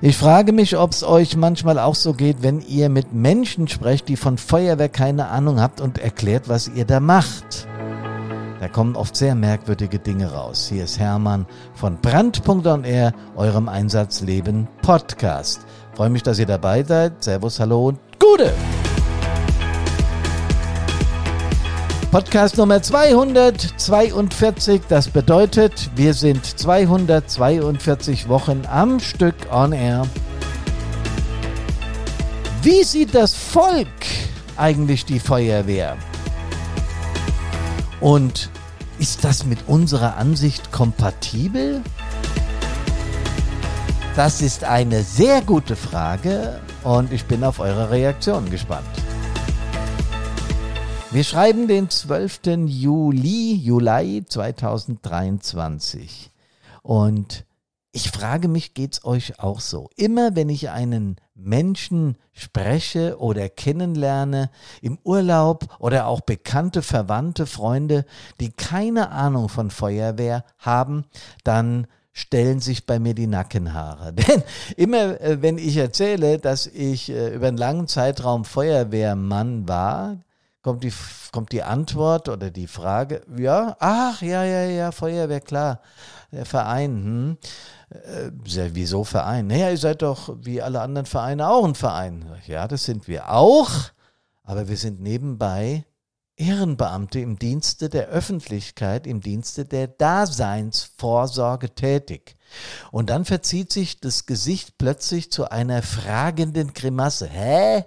Ich frage mich, ob es euch manchmal auch so geht, wenn ihr mit Menschen sprecht, die von Feuerwehr keine Ahnung habt und erklärt, was ihr da macht. Da kommen oft sehr merkwürdige Dinge raus. Hier ist Hermann von Brand.on eurem Einsatzleben Podcast. Freue mich, dass ihr dabei seid. Servus, hallo und Gute! Podcast Nummer 242. Das bedeutet, wir sind 242 Wochen am Stück on air. Wie sieht das Volk eigentlich die Feuerwehr? Und ist das mit unserer Ansicht kompatibel? Das ist eine sehr gute Frage und ich bin auf eure Reaktion gespannt. Wir schreiben den 12. Juli, Juli 2023. Und ich frage mich, geht's euch auch so? Immer wenn ich einen Menschen spreche oder kennenlerne, im Urlaub oder auch bekannte, verwandte, Freunde, die keine Ahnung von Feuerwehr haben, dann stellen sich bei mir die Nackenhaare. Denn immer, äh, wenn ich erzähle, dass ich äh, über einen langen Zeitraum Feuerwehrmann war, kommt die, kommt die Antwort oder die Frage, ja, ach, ja, ja, ja, Feuerwehr, klar, der Verein, hm. Äh, wieso Verein? Naja, ihr seid doch wie alle anderen Vereine auch ein Verein. Ja, das sind wir auch, aber wir sind nebenbei Ehrenbeamte im Dienste der Öffentlichkeit, im Dienste der Daseinsvorsorge tätig. Und dann verzieht sich das Gesicht plötzlich zu einer fragenden Grimasse. Hä?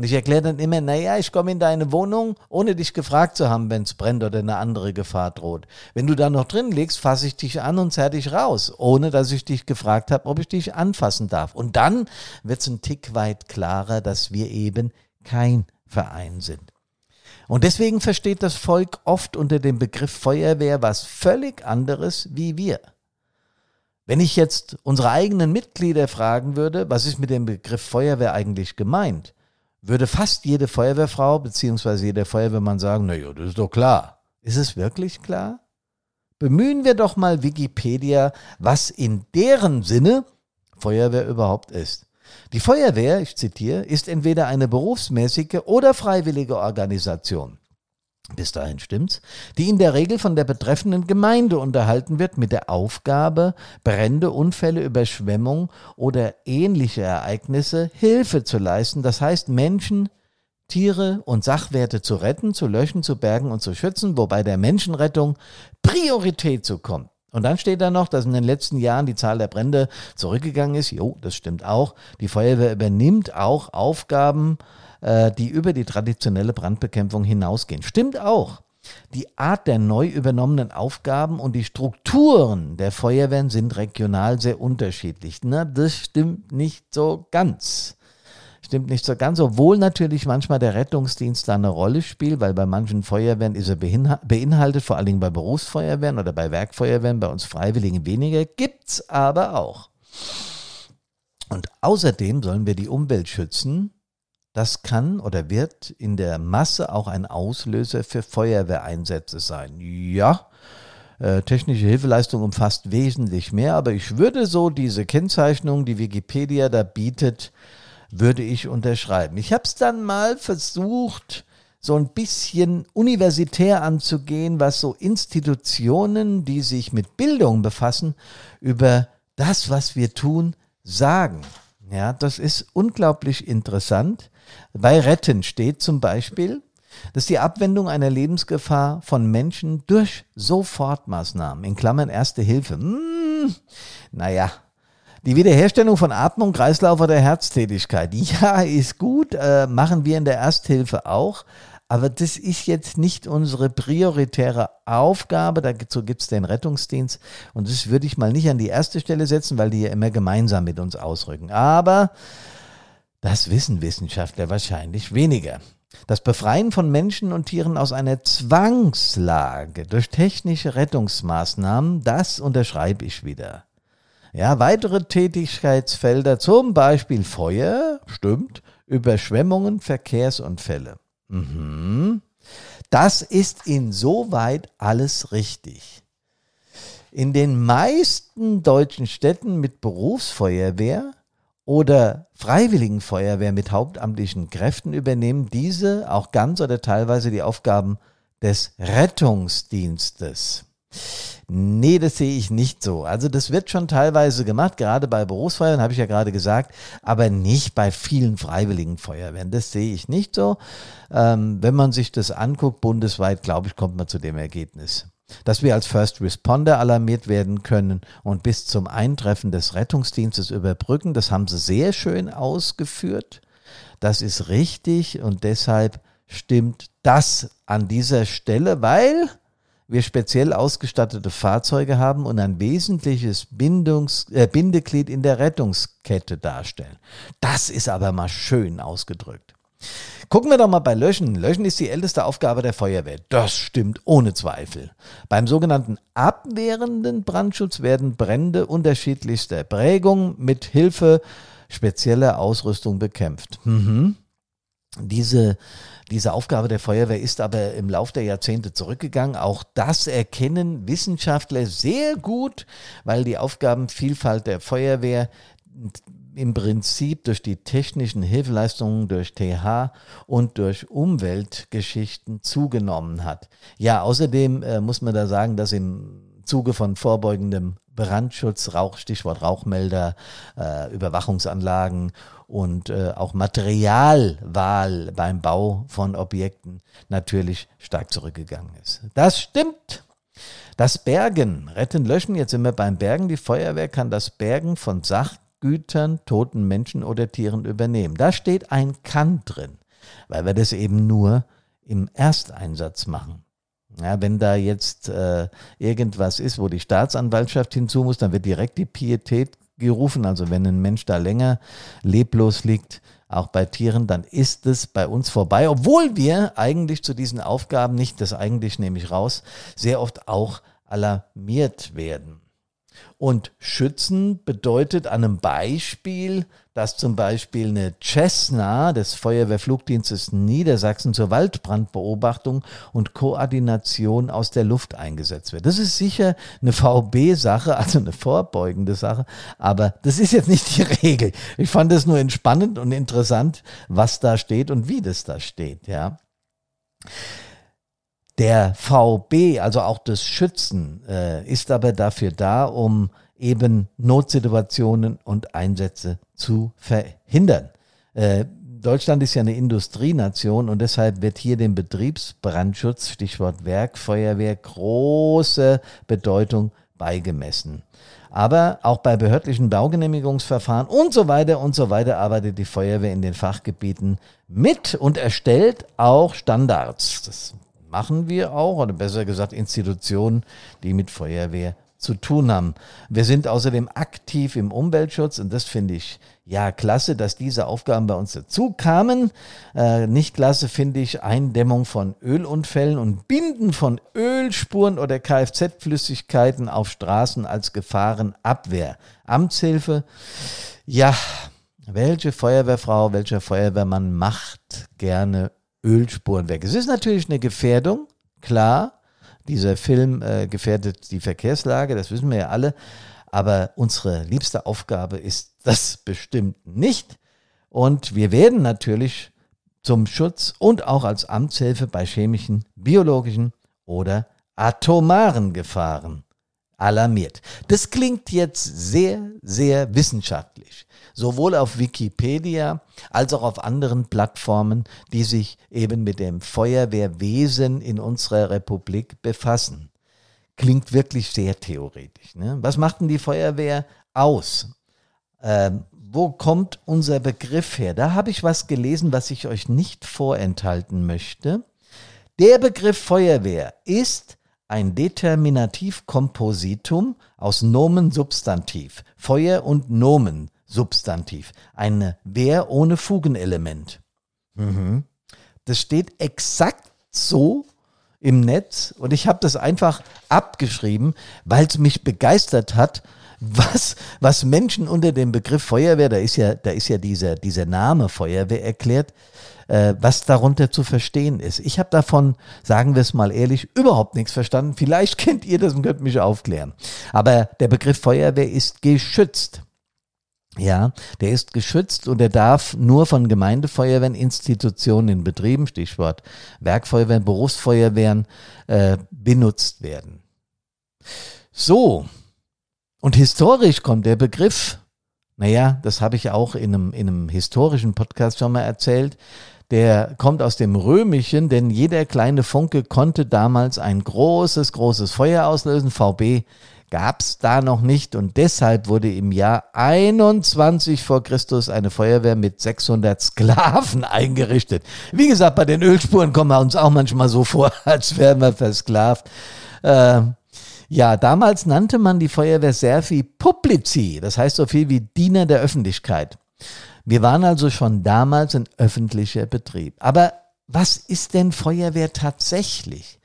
Und ich erkläre dann immer, naja, ich komme in deine Wohnung, ohne dich gefragt zu haben, wenn es brennt oder eine andere Gefahr droht. Wenn du da noch drin liegst, fasse ich dich an und zerr dich raus, ohne dass ich dich gefragt habe, ob ich dich anfassen darf. Und dann wird es ein Tick weit klarer, dass wir eben kein Verein sind. Und deswegen versteht das Volk oft unter dem Begriff Feuerwehr was völlig anderes wie wir. Wenn ich jetzt unsere eigenen Mitglieder fragen würde, was ist mit dem Begriff Feuerwehr eigentlich gemeint, würde fast jede Feuerwehrfrau bzw. jeder Feuerwehrmann sagen, naja, das ist doch klar. Ist es wirklich klar? Bemühen wir doch mal Wikipedia, was in deren Sinne Feuerwehr überhaupt ist. Die Feuerwehr, ich zitiere, ist entweder eine berufsmäßige oder freiwillige Organisation bis dahin stimmt's, die in der Regel von der betreffenden Gemeinde unterhalten wird mit der Aufgabe, Brände, Unfälle, Überschwemmung oder ähnliche Ereignisse Hilfe zu leisten, das heißt Menschen, Tiere und Sachwerte zu retten, zu löschen, zu bergen und zu schützen, wobei der Menschenrettung Priorität zukommt. Und dann steht da noch, dass in den letzten Jahren die Zahl der Brände zurückgegangen ist. Jo, das stimmt auch. Die Feuerwehr übernimmt auch Aufgaben äh, die über die traditionelle Brandbekämpfung hinausgehen. Stimmt auch. Die Art der neu übernommenen Aufgaben und die Strukturen der Feuerwehren sind regional sehr unterschiedlich. Na, das stimmt nicht so ganz. Stimmt nicht so ganz, obwohl natürlich manchmal der Rettungsdienst da eine Rolle spielt, weil bei manchen Feuerwehren ist er beinhaltet, vor allen Dingen bei Berufsfeuerwehren oder bei Werkfeuerwehren, bei uns Freiwilligen weniger, gibt's aber auch. Und außerdem sollen wir die Umwelt schützen das kann oder wird in der Masse auch ein Auslöser für Feuerwehreinsätze sein. Ja, äh, technische Hilfeleistung umfasst wesentlich mehr, aber ich würde so diese Kennzeichnung, die Wikipedia da bietet, würde ich unterschreiben. Ich habe es dann mal versucht, so ein bisschen universitär anzugehen, was so Institutionen, die sich mit Bildung befassen, über das, was wir tun, sagen. Ja, das ist unglaublich interessant. Bei Retten steht zum Beispiel, dass die Abwendung einer Lebensgefahr von Menschen durch Sofortmaßnahmen, in Klammern Erste Hilfe, hm, naja, die Wiederherstellung von Atmung, Kreislauf oder Herztätigkeit, ja, ist gut, äh, machen wir in der Ersthilfe auch, aber das ist jetzt nicht unsere prioritäre Aufgabe. Dazu gibt es den Rettungsdienst. Und das würde ich mal nicht an die erste Stelle setzen, weil die ja immer gemeinsam mit uns ausrücken. Aber das wissen Wissenschaftler wahrscheinlich weniger. Das Befreien von Menschen und Tieren aus einer Zwangslage durch technische Rettungsmaßnahmen, das unterschreibe ich wieder. Ja, weitere Tätigkeitsfelder, zum Beispiel Feuer, stimmt, Überschwemmungen, Verkehrsunfälle. Mhm. Das ist insoweit alles richtig. In den meisten deutschen Städten mit Berufsfeuerwehr oder Freiwilligenfeuerwehr mit hauptamtlichen Kräften übernehmen diese auch ganz oder teilweise die Aufgaben des Rettungsdienstes. Nee, das sehe ich nicht so. Also das wird schon teilweise gemacht, gerade bei Berufsfeuerwehren, habe ich ja gerade gesagt, aber nicht bei vielen freiwilligen Feuerwehren. Das sehe ich nicht so. Ähm, wenn man sich das anguckt, bundesweit, glaube ich, kommt man zu dem Ergebnis. Dass wir als First Responder alarmiert werden können und bis zum Eintreffen des Rettungsdienstes überbrücken, das haben sie sehr schön ausgeführt. Das ist richtig und deshalb stimmt das an dieser Stelle, weil wir speziell ausgestattete Fahrzeuge haben und ein wesentliches Bindungs-, äh, Bindeglied in der Rettungskette darstellen. Das ist aber mal schön ausgedrückt. Gucken wir doch mal bei Löschen. Löschen ist die älteste Aufgabe der Feuerwehr. Das stimmt ohne Zweifel. Beim sogenannten abwehrenden Brandschutz werden Brände unterschiedlichster Prägung mit Hilfe spezieller Ausrüstung bekämpft. Mhm. Diese diese Aufgabe der Feuerwehr ist aber im Laufe der Jahrzehnte zurückgegangen. Auch das erkennen Wissenschaftler sehr gut, weil die Aufgabenvielfalt der Feuerwehr im Prinzip durch die technischen Hilfeleistungen, durch TH und durch Umweltgeschichten zugenommen hat. Ja, außerdem äh, muss man da sagen, dass im Zuge von vorbeugendem Brandschutz, Rauch, Stichwort Rauchmelder, äh, Überwachungsanlagen und äh, auch Materialwahl beim Bau von Objekten natürlich stark zurückgegangen ist. Das stimmt. Das Bergen, Retten, Löschen, jetzt sind wir beim Bergen. Die Feuerwehr kann das Bergen von Sachgütern, toten Menschen oder Tieren übernehmen. Da steht ein Kann drin, weil wir das eben nur im Ersteinsatz machen. Ja, wenn da jetzt äh, irgendwas ist, wo die Staatsanwaltschaft hinzu muss, dann wird direkt die Pietät gerufen. Also wenn ein Mensch da länger leblos liegt, auch bei Tieren, dann ist es bei uns vorbei, obwohl wir eigentlich zu diesen Aufgaben nicht, das eigentlich nehme ich raus, sehr oft auch alarmiert werden. Und schützen bedeutet an einem Beispiel, dass zum Beispiel eine Cessna des Feuerwehrflugdienstes Niedersachsen zur Waldbrandbeobachtung und Koordination aus der Luft eingesetzt wird. Das ist sicher eine VB-Sache, also eine vorbeugende Sache, aber das ist jetzt nicht die Regel. Ich fand es nur entspannend und interessant, was da steht und wie das da steht, ja. Der VB, also auch das Schützen, äh, ist aber dafür da, um eben Notsituationen und Einsätze zu verhindern. Äh, Deutschland ist ja eine Industrienation und deshalb wird hier dem Betriebsbrandschutz, Stichwort Werk, Feuerwehr, große Bedeutung beigemessen. Aber auch bei behördlichen Baugenehmigungsverfahren und so weiter und so weiter arbeitet die Feuerwehr in den Fachgebieten mit und erstellt auch Standards. Das machen wir auch, oder besser gesagt Institutionen, die mit Feuerwehr zu tun haben. Wir sind außerdem aktiv im Umweltschutz und das finde ich ja klasse, dass diese Aufgaben bei uns dazu kamen. Äh, nicht klasse finde ich Eindämmung von Ölunfällen und Binden von Ölspuren oder Kfz-Flüssigkeiten auf Straßen als Gefahrenabwehr. Amtshilfe, ja, welche Feuerwehrfrau, welcher Feuerwehrmann macht gerne Ölspuren weg. Es ist natürlich eine Gefährdung, klar. Dieser Film äh, gefährdet die Verkehrslage, das wissen wir ja alle. Aber unsere liebste Aufgabe ist das bestimmt nicht. Und wir werden natürlich zum Schutz und auch als Amtshilfe bei chemischen, biologischen oder atomaren Gefahren alarmiert. Das klingt jetzt sehr, sehr wissenschaftlich sowohl auf Wikipedia als auch auf anderen Plattformen, die sich eben mit dem Feuerwehrwesen in unserer Republik befassen. Klingt wirklich sehr theoretisch. Ne? Was macht denn die Feuerwehr aus? Ähm, wo kommt unser Begriff her? Da habe ich was gelesen, was ich euch nicht vorenthalten möchte. Der Begriff Feuerwehr ist ein Determinativkompositum aus Nomen Substantiv. Feuer und Nomen Substantiv. Eine Wer ohne Fugenelement. Mhm. Das steht exakt so im Netz und ich habe das einfach abgeschrieben, weil es mich begeistert hat, was, was Menschen unter dem Begriff Feuerwehr, da ist ja, da ist ja dieser, dieser Name Feuerwehr erklärt, äh, was darunter zu verstehen ist. Ich habe davon, sagen wir es mal ehrlich, überhaupt nichts verstanden. Vielleicht kennt ihr das und könnt mich aufklären. Aber der Begriff Feuerwehr ist geschützt. Ja, der ist geschützt und er darf nur von Gemeindefeuerwehren, Institutionen in Betrieben, Stichwort Werkfeuerwehren, Berufsfeuerwehren, äh, benutzt werden. So, und historisch kommt der Begriff, naja, das habe ich auch in einem, in einem historischen Podcast schon mal erzählt, der kommt aus dem Römischen, denn jeder kleine Funke konnte damals ein großes, großes Feuer auslösen. VB gab es da noch nicht und deshalb wurde im Jahr 21 vor Christus eine Feuerwehr mit 600 Sklaven eingerichtet. Wie gesagt, bei den Ölspuren kommen wir uns auch manchmal so vor, als wären wir versklavt. Äh, ja, damals nannte man die Feuerwehr Serfi Publici, das heißt so viel wie Diener der Öffentlichkeit. Wir waren also schon damals ein öffentlicher Betrieb. Aber was ist denn Feuerwehr tatsächlich?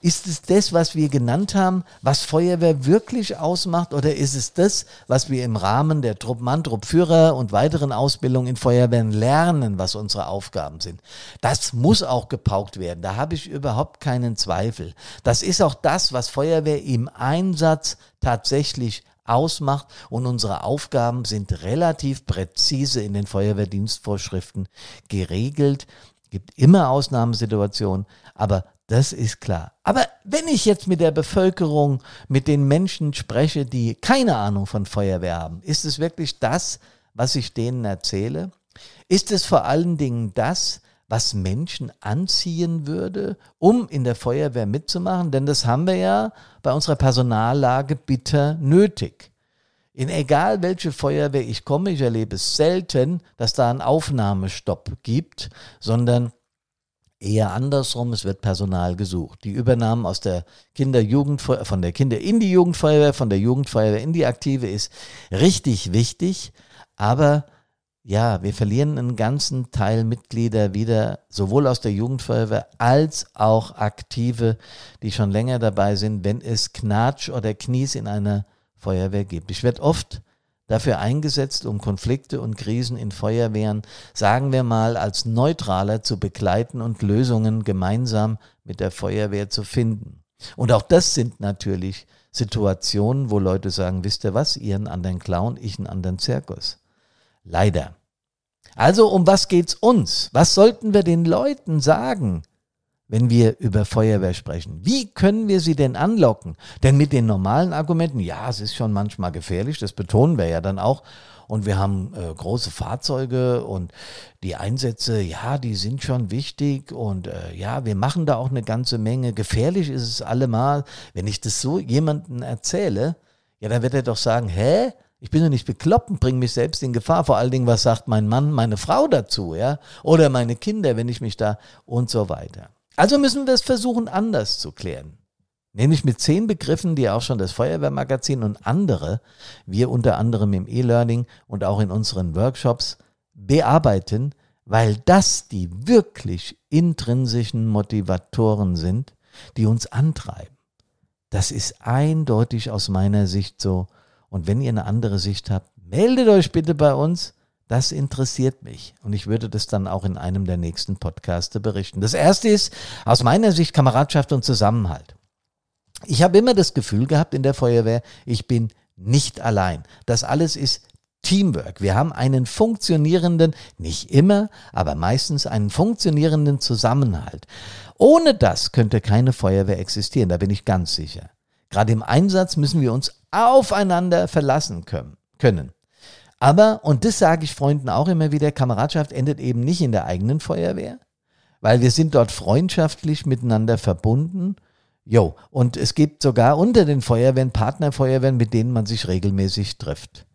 Ist es das, was wir genannt haben, was Feuerwehr wirklich ausmacht, oder ist es das, was wir im Rahmen der Truppmann, Truppführer und weiteren Ausbildungen in Feuerwehren lernen, was unsere Aufgaben sind? Das muss auch gepaukt werden. Da habe ich überhaupt keinen Zweifel. Das ist auch das, was Feuerwehr im Einsatz tatsächlich ausmacht und unsere Aufgaben sind relativ präzise in den Feuerwehrdienstvorschriften geregelt. Gibt immer Ausnahmesituationen, aber das ist klar. Aber wenn ich jetzt mit der Bevölkerung, mit den Menschen spreche, die keine Ahnung von Feuerwehr haben, ist es wirklich das, was ich denen erzähle? Ist es vor allen Dingen das, was Menschen anziehen würde, um in der Feuerwehr mitzumachen? Denn das haben wir ja bei unserer Personallage bitter nötig. In egal welche Feuerwehr ich komme, ich erlebe es selten, dass da einen Aufnahmestopp gibt, sondern Eher andersrum, es wird Personal gesucht. Die Übernahmen aus der Kinder-Jugendfeuerwehr, von der Kinder in die Jugendfeuerwehr, von der Jugendfeuerwehr in die Aktive ist richtig wichtig, aber ja, wir verlieren einen ganzen Teil Mitglieder wieder, sowohl aus der Jugendfeuerwehr als auch Aktive, die schon länger dabei sind, wenn es Knatsch oder Knies in einer Feuerwehr gibt. Ich werde oft dafür eingesetzt, um Konflikte und Krisen in Feuerwehren, sagen wir mal, als Neutraler zu begleiten und Lösungen gemeinsam mit der Feuerwehr zu finden. Und auch das sind natürlich Situationen, wo Leute sagen, wisst ihr was, ihr einen anderen Clown, ich einen anderen Zirkus. Leider. Also um was geht's uns? Was sollten wir den Leuten sagen? Wenn wir über Feuerwehr sprechen. Wie können wir sie denn anlocken? Denn mit den normalen Argumenten, ja, es ist schon manchmal gefährlich, das betonen wir ja dann auch. Und wir haben äh, große Fahrzeuge und die Einsätze, ja, die sind schon wichtig und äh, ja, wir machen da auch eine ganze Menge. Gefährlich ist es allemal. Wenn ich das so jemandem erzähle, ja, dann wird er doch sagen, hä? Ich bin doch nicht bekloppt und bringe mich selbst in Gefahr. Vor allen Dingen, was sagt mein Mann, meine Frau dazu, ja? Oder meine Kinder, wenn ich mich da und so weiter. Also müssen wir es versuchen, anders zu klären. Nämlich mit zehn Begriffen, die auch schon das Feuerwehrmagazin und andere, wir unter anderem im E-Learning und auch in unseren Workshops bearbeiten, weil das die wirklich intrinsischen Motivatoren sind, die uns antreiben. Das ist eindeutig aus meiner Sicht so. Und wenn ihr eine andere Sicht habt, meldet euch bitte bei uns. Das interessiert mich und ich würde das dann auch in einem der nächsten Podcaste berichten. Das erste ist aus meiner Sicht Kameradschaft und Zusammenhalt. Ich habe immer das Gefühl gehabt in der Feuerwehr, ich bin nicht allein. Das alles ist Teamwork. Wir haben einen funktionierenden, nicht immer, aber meistens einen funktionierenden Zusammenhalt. Ohne das könnte keine Feuerwehr existieren, da bin ich ganz sicher. Gerade im Einsatz müssen wir uns aufeinander verlassen können. Aber, und das sage ich Freunden auch immer wieder, Kameradschaft endet eben nicht in der eigenen Feuerwehr, weil wir sind dort freundschaftlich miteinander verbunden. Jo, und es gibt sogar unter den Feuerwehren Partnerfeuerwehren, mit denen man sich regelmäßig trifft.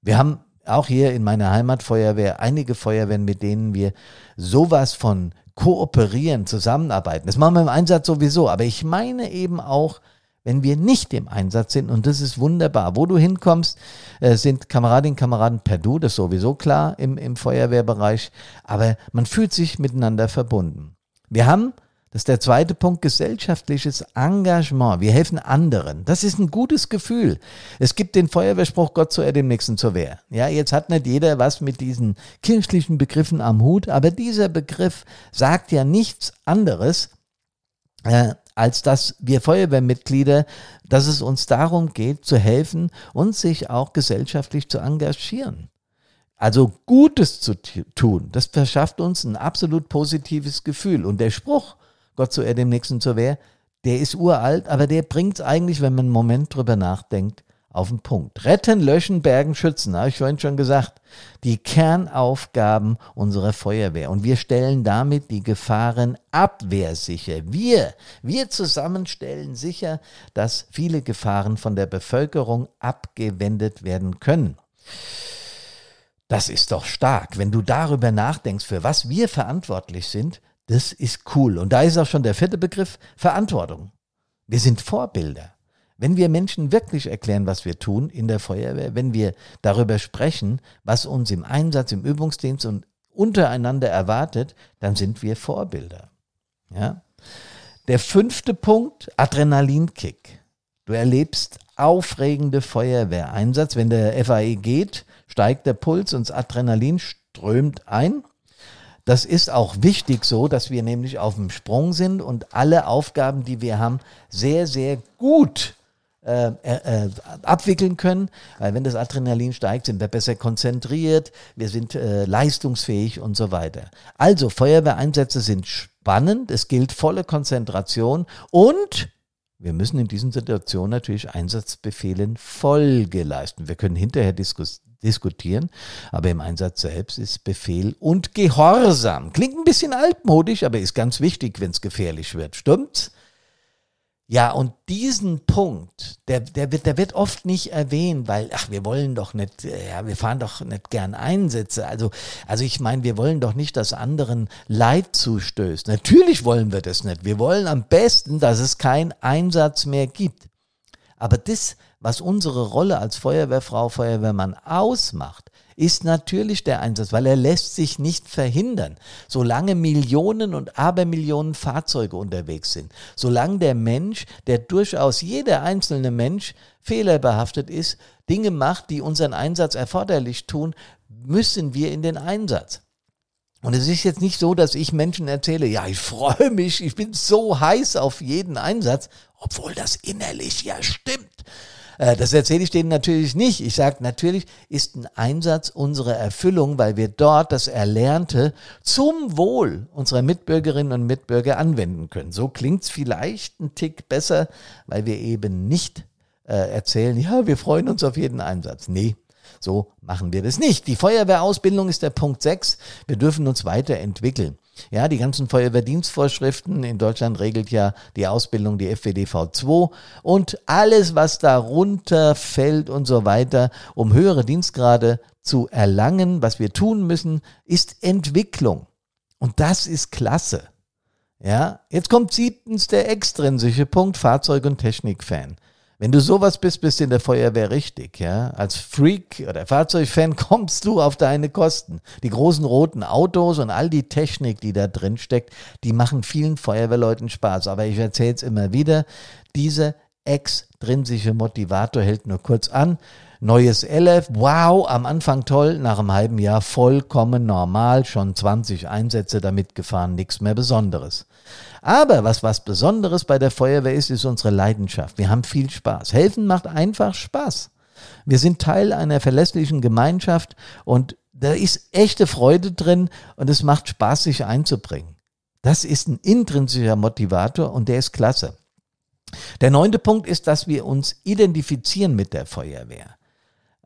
Wir haben auch hier in meiner Heimatfeuerwehr einige Feuerwehren, mit denen wir sowas von kooperieren, zusammenarbeiten. Das machen wir im Einsatz sowieso, aber ich meine eben auch wenn wir nicht im Einsatz sind. Und das ist wunderbar. Wo du hinkommst, äh, sind Kameradinnen und Kameraden per Du, das ist sowieso klar im, im Feuerwehrbereich. Aber man fühlt sich miteinander verbunden. Wir haben, das ist der zweite Punkt, gesellschaftliches Engagement. Wir helfen anderen. Das ist ein gutes Gefühl. Es gibt den Feuerwehrspruch, Gott zu er dem Nächsten zur Wehr. Ja, jetzt hat nicht jeder was mit diesen kirchlichen Begriffen am Hut, aber dieser Begriff sagt ja nichts anderes, äh, als dass wir Feuerwehrmitglieder, dass es uns darum geht, zu helfen und sich auch gesellschaftlich zu engagieren. Also Gutes zu tun, das verschafft uns ein absolut positives Gefühl. Und der Spruch, Gott zu er dem Nächsten zur Wehr, der ist uralt, aber der bringt es eigentlich, wenn man einen Moment drüber nachdenkt, auf den Punkt. Retten, löschen, bergen, schützen, habe ich vorhin schon gesagt. Die Kernaufgaben unserer Feuerwehr. Und wir stellen damit die Gefahrenabwehr sicher. Wir, wir zusammen stellen sicher, dass viele Gefahren von der Bevölkerung abgewendet werden können. Das ist doch stark. Wenn du darüber nachdenkst, für was wir verantwortlich sind, das ist cool. Und da ist auch schon der vierte Begriff, Verantwortung. Wir sind Vorbilder. Wenn wir Menschen wirklich erklären, was wir tun in der Feuerwehr, wenn wir darüber sprechen, was uns im Einsatz, im Übungsdienst und untereinander erwartet, dann sind wir Vorbilder. Ja? Der fünfte Punkt, Adrenalinkick. Du erlebst aufregende Feuerwehreinsatz. Wenn der FAE geht, steigt der Puls und das Adrenalin strömt ein. Das ist auch wichtig so, dass wir nämlich auf dem Sprung sind und alle Aufgaben, die wir haben, sehr, sehr gut äh, äh, abwickeln können. Weil wenn das Adrenalin steigt, sind wir besser konzentriert, wir sind äh, leistungsfähig und so weiter. Also Feuerwehreinsätze sind spannend, es gilt volle Konzentration und wir müssen in diesen Situationen natürlich Einsatzbefehlen Folge leisten. Wir können hinterher diskus diskutieren, aber im Einsatz selbst ist Befehl und Gehorsam. Klingt ein bisschen altmodisch, aber ist ganz wichtig, wenn es gefährlich wird. Stimmt's? Ja, und diesen Punkt, der, der, wird, der wird oft nicht erwähnt, weil, ach, wir wollen doch nicht, äh, ja, wir fahren doch nicht gern Einsätze. Also, also ich meine, wir wollen doch nicht, dass anderen Leid zustößt. Natürlich wollen wir das nicht. Wir wollen am besten, dass es keinen Einsatz mehr gibt. Aber das, was unsere Rolle als Feuerwehrfrau, Feuerwehrmann ausmacht, ist natürlich der Einsatz, weil er lässt sich nicht verhindern. Solange Millionen und Abermillionen Fahrzeuge unterwegs sind, solange der Mensch, der durchaus jeder einzelne Mensch fehlerbehaftet ist, Dinge macht, die unseren Einsatz erforderlich tun, müssen wir in den Einsatz. Und es ist jetzt nicht so, dass ich Menschen erzähle, ja, ich freue mich, ich bin so heiß auf jeden Einsatz, obwohl das innerlich ja stimmt. Äh, das erzähle ich denen natürlich nicht. Ich sage, natürlich ist ein Einsatz unsere Erfüllung, weil wir dort das Erlernte zum Wohl unserer Mitbürgerinnen und Mitbürger anwenden können. So klingt es vielleicht ein Tick besser, weil wir eben nicht äh, erzählen, ja, wir freuen uns auf jeden Einsatz. Nee, so machen wir das nicht. Die Feuerwehrausbildung ist der Punkt 6. Wir dürfen uns weiterentwickeln. Ja, die ganzen Feuerwehrdienstvorschriften in Deutschland regelt ja die Ausbildung die FWDV 2 und alles, was darunter fällt und so weiter, um höhere Dienstgrade zu erlangen, was wir tun müssen, ist Entwicklung. Und das ist klasse. Ja, jetzt kommt siebtens der extrinsische Punkt Fahrzeug- und Technikfan. Wenn du sowas bist, bist du in der Feuerwehr richtig, ja. Als Freak oder Fahrzeugfan kommst du auf deine Kosten. Die großen roten Autos und all die Technik, die da drin steckt, die machen vielen Feuerwehrleuten Spaß. Aber ich erzähle es immer wieder, dieser extrinsische Motivator hält nur kurz an. Neues LF, wow, am Anfang toll, nach einem halben Jahr vollkommen normal, schon 20 Einsätze damit gefahren, nichts mehr Besonderes. Aber was was Besonderes bei der Feuerwehr ist, ist unsere Leidenschaft. Wir haben viel Spaß. Helfen macht einfach Spaß. Wir sind Teil einer verlässlichen Gemeinschaft und da ist echte Freude drin und es macht Spaß, sich einzubringen. Das ist ein intrinsischer Motivator und der ist klasse. Der neunte Punkt ist, dass wir uns identifizieren mit der Feuerwehr.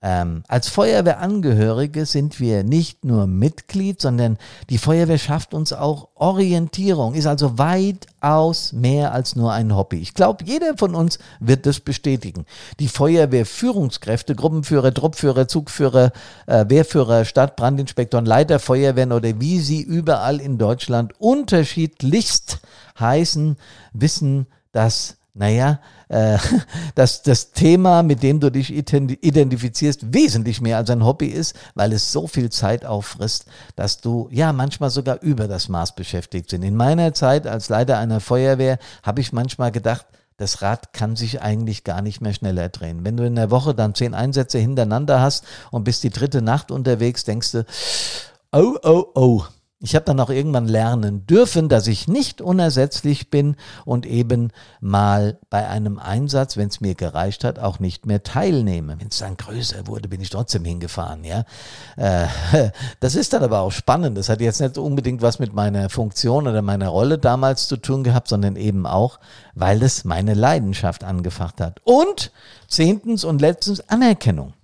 Ähm, als Feuerwehrangehörige sind wir nicht nur Mitglied, sondern die Feuerwehr schafft uns auch Orientierung, ist also weitaus mehr als nur ein Hobby. Ich glaube, jeder von uns wird das bestätigen. Die Feuerwehrführungskräfte, Gruppenführer, Truppführer, Zugführer, äh, Wehrführer, Stadtbrandinspektoren, Leiter Feuerwehren oder wie sie überall in Deutschland unterschiedlichst heißen, wissen, dass naja, äh, dass das Thema, mit dem du dich identifizierst, wesentlich mehr als ein Hobby ist, weil es so viel Zeit auffrisst, dass du ja manchmal sogar über das Maß beschäftigt sind. In meiner Zeit als Leiter einer Feuerwehr habe ich manchmal gedacht, das Rad kann sich eigentlich gar nicht mehr schneller drehen. Wenn du in der Woche dann zehn Einsätze hintereinander hast und bist die dritte Nacht unterwegs, denkst du, oh, oh, oh, Ich habe dann auch irgendwann lernen dürfen, dass ich nicht unersetzlich bin und eben mal bei einem Einsatz, wenn es mir gereicht hat, auch nicht mehr teilnehme. Wenn es dann größer wurde, bin ich trotzdem hingefahren. Ja, äh, das ist dann aber auch spannend. Das hat jetzt nicht unbedingt was mit meiner Funktion oder meiner Rolle damals zu tun gehabt, sondern eben auch, weil es meine Leidenschaft angefacht hat. Und zehntens und letztens Anerkennung.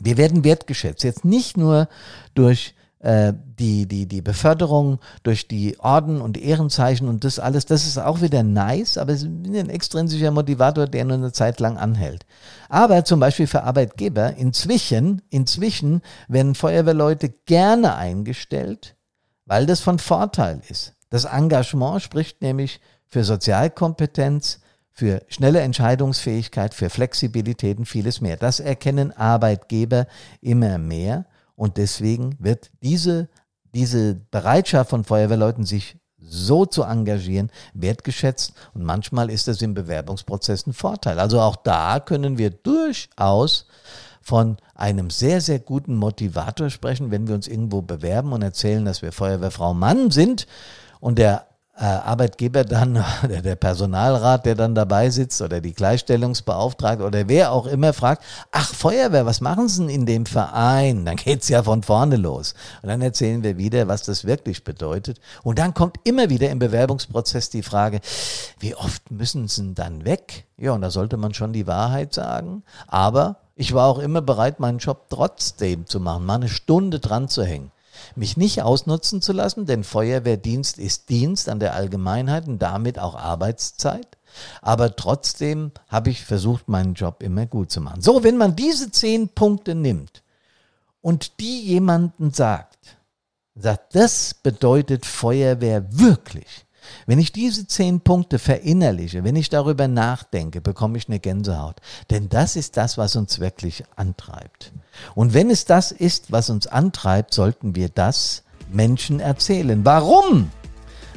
Wir werden wertgeschätzt. Jetzt nicht nur durch äh, die, die, die Beförderung durch die Orden und Ehrenzeichen und das alles, das ist auch wieder nice, aber es ist ein extrinsischer Motivator, der nur eine Zeit lang anhält. Aber zum Beispiel für Arbeitgeber, inzwischen, inzwischen werden Feuerwehrleute gerne eingestellt, weil das von Vorteil ist. Das Engagement spricht nämlich für Sozialkompetenz, für schnelle Entscheidungsfähigkeit, für Flexibilität und vieles mehr. Das erkennen Arbeitgeber immer mehr. Und deswegen wird diese, diese Bereitschaft von Feuerwehrleuten, sich so zu engagieren, wertgeschätzt. Und manchmal ist das im Bewerbungsprozess ein Vorteil. Also auch da können wir durchaus von einem sehr, sehr guten Motivator sprechen, wenn wir uns irgendwo bewerben und erzählen, dass wir Feuerwehrfrau Mann sind und der Arbeitgeber dann, oder der Personalrat, der dann dabei sitzt, oder die Gleichstellungsbeauftragte oder wer auch immer fragt, ach Feuerwehr, was machen Sie denn in dem Verein? Dann geht's ja von vorne los. Und dann erzählen wir wieder, was das wirklich bedeutet. Und dann kommt immer wieder im Bewerbungsprozess die Frage, wie oft müssen Sie denn dann weg? Ja, und da sollte man schon die Wahrheit sagen. Aber ich war auch immer bereit, meinen Job trotzdem zu machen, mal eine Stunde dran zu hängen mich nicht ausnutzen zu lassen, denn Feuerwehrdienst ist Dienst an der Allgemeinheit und damit auch Arbeitszeit. Aber trotzdem habe ich versucht, meinen Job immer gut zu machen. So, wenn man diese zehn Punkte nimmt und die jemanden sagt, sagt, das bedeutet Feuerwehr wirklich, wenn ich diese zehn Punkte verinnerliche, wenn ich darüber nachdenke, bekomme ich eine Gänsehaut. Denn das ist das, was uns wirklich antreibt. Und wenn es das ist, was uns antreibt, sollten wir das Menschen erzählen. Warum?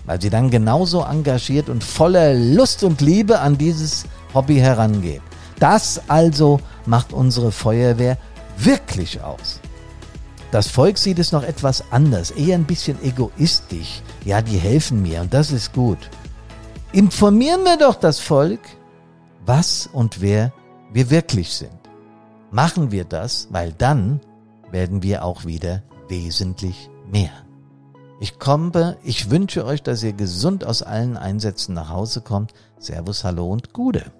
Weil sie dann genauso engagiert und voller Lust und Liebe an dieses Hobby herangehen. Das also macht unsere Feuerwehr wirklich aus. Das Volk sieht es noch etwas anders, eher ein bisschen egoistisch. Ja, die helfen mir und das ist gut. Informieren wir doch das Volk, was und wer wir wirklich sind. Machen wir das, weil dann werden wir auch wieder wesentlich mehr. Ich komme, ich wünsche euch, dass ihr gesund aus allen Einsätzen nach Hause kommt. Servus, hallo und Gude.